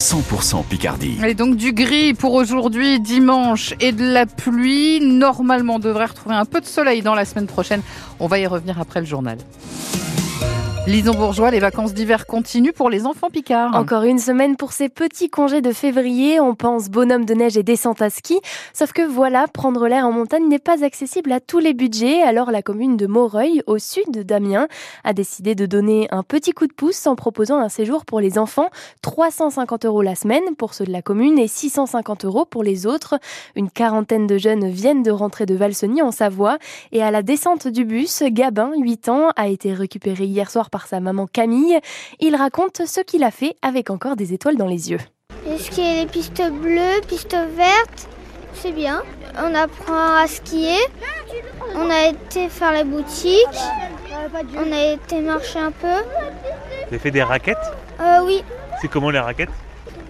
100% Picardie. Et donc du gris pour aujourd'hui, dimanche, et de la pluie. Normalement, on devrait retrouver un peu de soleil dans la semaine prochaine. On va y revenir après le journal. Lison Bourgeois, les vacances d'hiver continuent pour les enfants picards. Encore une semaine pour ces petits congés de février. On pense bonhomme de neige et descente à ski. Sauf que voilà, prendre l'air en montagne n'est pas accessible à tous les budgets. Alors la commune de Moreuil, au sud d'Amiens, a décidé de donner un petit coup de pouce en proposant un séjour pour les enfants. 350 euros la semaine pour ceux de la commune et 650 euros pour les autres. Une quarantaine de jeunes viennent de rentrer de Valsony en Savoie. Et à la descente du bus, Gabin, 8 ans, a été récupéré hier soir par sa maman Camille. Il raconte ce qu'il a fait avec encore des étoiles dans les yeux. Skier les pistes bleues, pistes vertes, c'est bien. On apprend à skier. On a été faire la boutique. On a été marcher un peu. Vous avez fait des raquettes? Euh, oui, C'est comment les raquettes?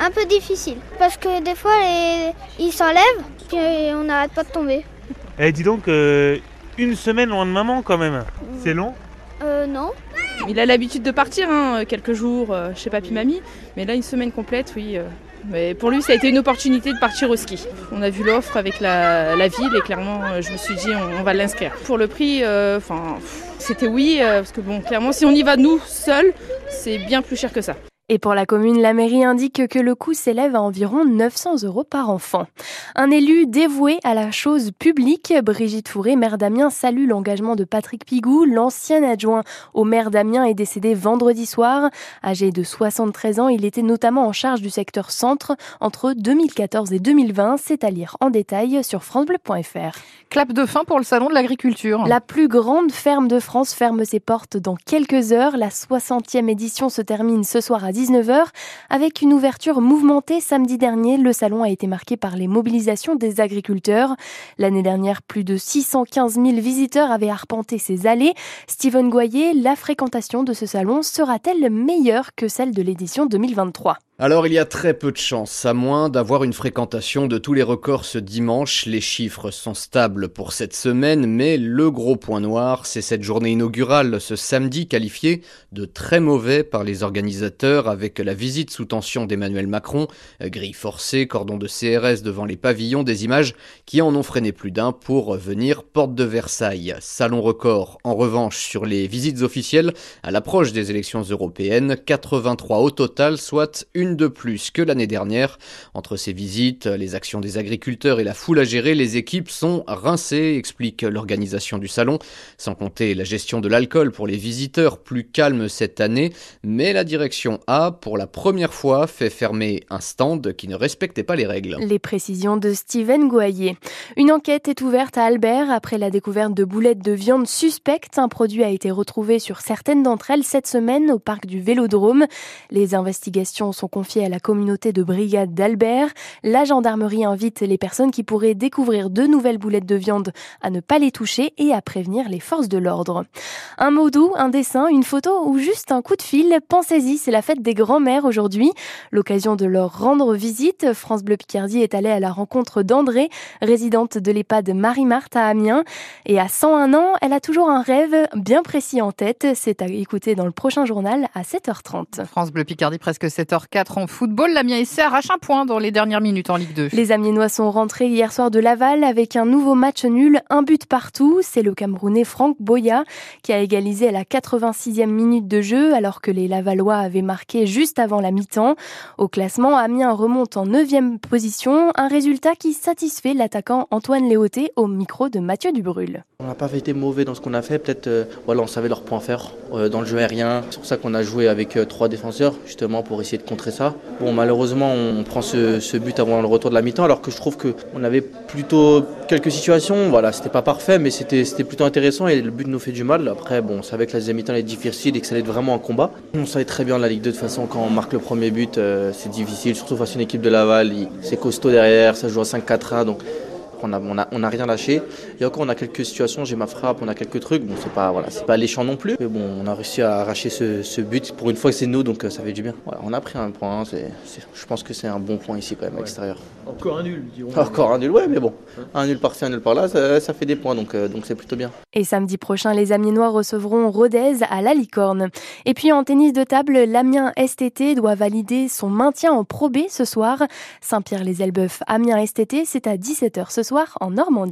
Un peu difficile. Parce que des fois, les... ils s'enlèvent, puis on n'arrête pas de tomber. Eh dis donc, euh, une semaine loin de maman quand même. C'est long? Euh, non. Il a l'habitude de partir, hein, quelques jours euh, chez papy mamie, mais là une semaine complète, oui. euh, mais pour lui, ça a été une opportunité de partir au ski. On a vu l'offre avec la, la ville et clairement, euh, je me suis dit, on, on va l'inscrire. Pour le prix, enfin, c'était oui, euh, parce que bon, clairement, si on y va nous seuls, c'est bien plus cher que ça. Et pour la commune, la mairie indique que le coût s'élève à environ 900 euros par enfant. Un élu dévoué à la chose publique, Brigitte Fourré, maire d'Amiens, salue l'engagement de Patrick Pigou. L'ancien adjoint au maire d'Amiens est décédé vendredi soir. Âgé de 73 ans, il était notamment en charge du secteur centre entre 2014 et 2020. C'est à lire en détail sur francebleu.fr. Clap de fin pour le salon de l'agriculture. La plus grande ferme de France ferme ses portes dans quelques heures. La 60e édition se termine ce soir à 19h avec une ouverture mouvementée samedi dernier. Le salon a été marqué par les mobilisations des agriculteurs. L'année dernière, plus de 615 000 visiteurs avaient arpenté ces allées. Steven Goyer, la fréquentation de ce salon sera-t-elle meilleure que celle de l'édition 2023 alors il y a très peu de chances, à moins d'avoir une fréquentation de tous les records ce dimanche. Les chiffres sont stables pour cette semaine, mais le gros point noir, c'est cette journée inaugurale ce samedi qualifiée de très mauvais par les organisateurs avec la visite sous tension d'Emmanuel Macron, grille forcée, cordon de CRS devant les pavillons, des images qui en ont freiné plus d'un pour venir porte de Versailles. Salon record en revanche sur les visites officielles à l'approche des élections européennes, 83 au total, soit une de plus que l'année dernière. Entre ces visites, les actions des agriculteurs et la foule à gérer, les équipes sont rincées, explique l'organisation du salon, sans compter la gestion de l'alcool pour les visiteurs, plus calme cette année, mais la direction a, pour la première fois, fait fermer un stand qui ne respectait pas les règles. Les précisions de Steven Goyer. Une enquête est ouverte à Albert après la découverte de boulettes de viande suspectes. Un produit a été retrouvé sur certaines d'entre elles cette semaine au parc du Vélodrome. Les investigations sont confiées à la communauté de brigade d'Albert. La gendarmerie invite les personnes qui pourraient découvrir de nouvelles boulettes de viande à ne pas les toucher et à prévenir les forces de l'ordre. Un mot doux, un dessin, une photo ou juste un coup de fil, pensez-y, c'est la fête des grands-mères aujourd'hui. L'occasion de leur rendre visite, France Bleu Picardie est allée à la rencontre d'André, résidente de l'EHPAD Marie-Marthe à Amiens. Et à 101 ans, elle a toujours un rêve bien précis en tête. C'est à écouter dans le prochain journal à 7h30. France Bleu Picardie, presque 7h04 en football. L'Amiens SC arrache un point dans les dernières minutes en Ligue 2. Les Amiénois sont rentrés hier soir de Laval avec un nouveau match nul, un but partout. C'est le Camerounais Franck Boya qui a égalisé à la 86e minute de jeu alors que les Lavallois avaient marqué juste avant la mi-temps. Au classement, Amiens remonte en 9e position, un résultat qui satisfait l'attaquant Antoine Léoté au micro de Mathieu Dubrul. On n'a pas été mauvais dans ce qu'on a fait, peut-être euh, voilà, on savait leur point fort euh, dans le jeu aérien. C'est pour ça qu'on a joué avec euh, trois défenseurs, justement pour essayer de contrer Bon, malheureusement, on prend ce, but avant le retour de la mi-temps, alors que je trouve qu'on avait plutôt quelques situations. Voilà, c'était pas parfait, mais c'était plutôt intéressant et le but nous fait du mal. Après, bon, on savait que la deuxième mi-temps être difficile et que ça allait être vraiment un combat. On savait très bien la Ligue 2 de toute façon, quand on marque le premier but, euh, c'est difficile, surtout face à une équipe de Laval. C'est costaud derrière, ça joue à 5-4-1, donc On n'a on a, on a rien lâché. Et encore, on a quelques situations, j'ai ma frappe, on a quelques trucs. Bon, c'est pas, voilà, c'est pas alléchant non plus. Mais bon, on a réussi à arracher ce, ce but. Pour une fois, c'est nous, donc ça fait du bien. Voilà, on a pris un point. C'est, c'est, je pense que c'est un bon point ici, quand même, à l'extérieur. Encore un nul, dirons Encore un nul, ouais, mais bon. Un nul par-ci, un nul par-là, ça, ça fait des points, donc donc c'est plutôt bien. Et samedi prochain, les Amiénois recevront Rodez à la Licorne. Et puis en tennis de table, l'Amiens STT doit valider son maintien en Pro B ce soir. Saint-Pierre-les-Elbeuf, Amiens STT, c'est à 17h ce soir en Normandie.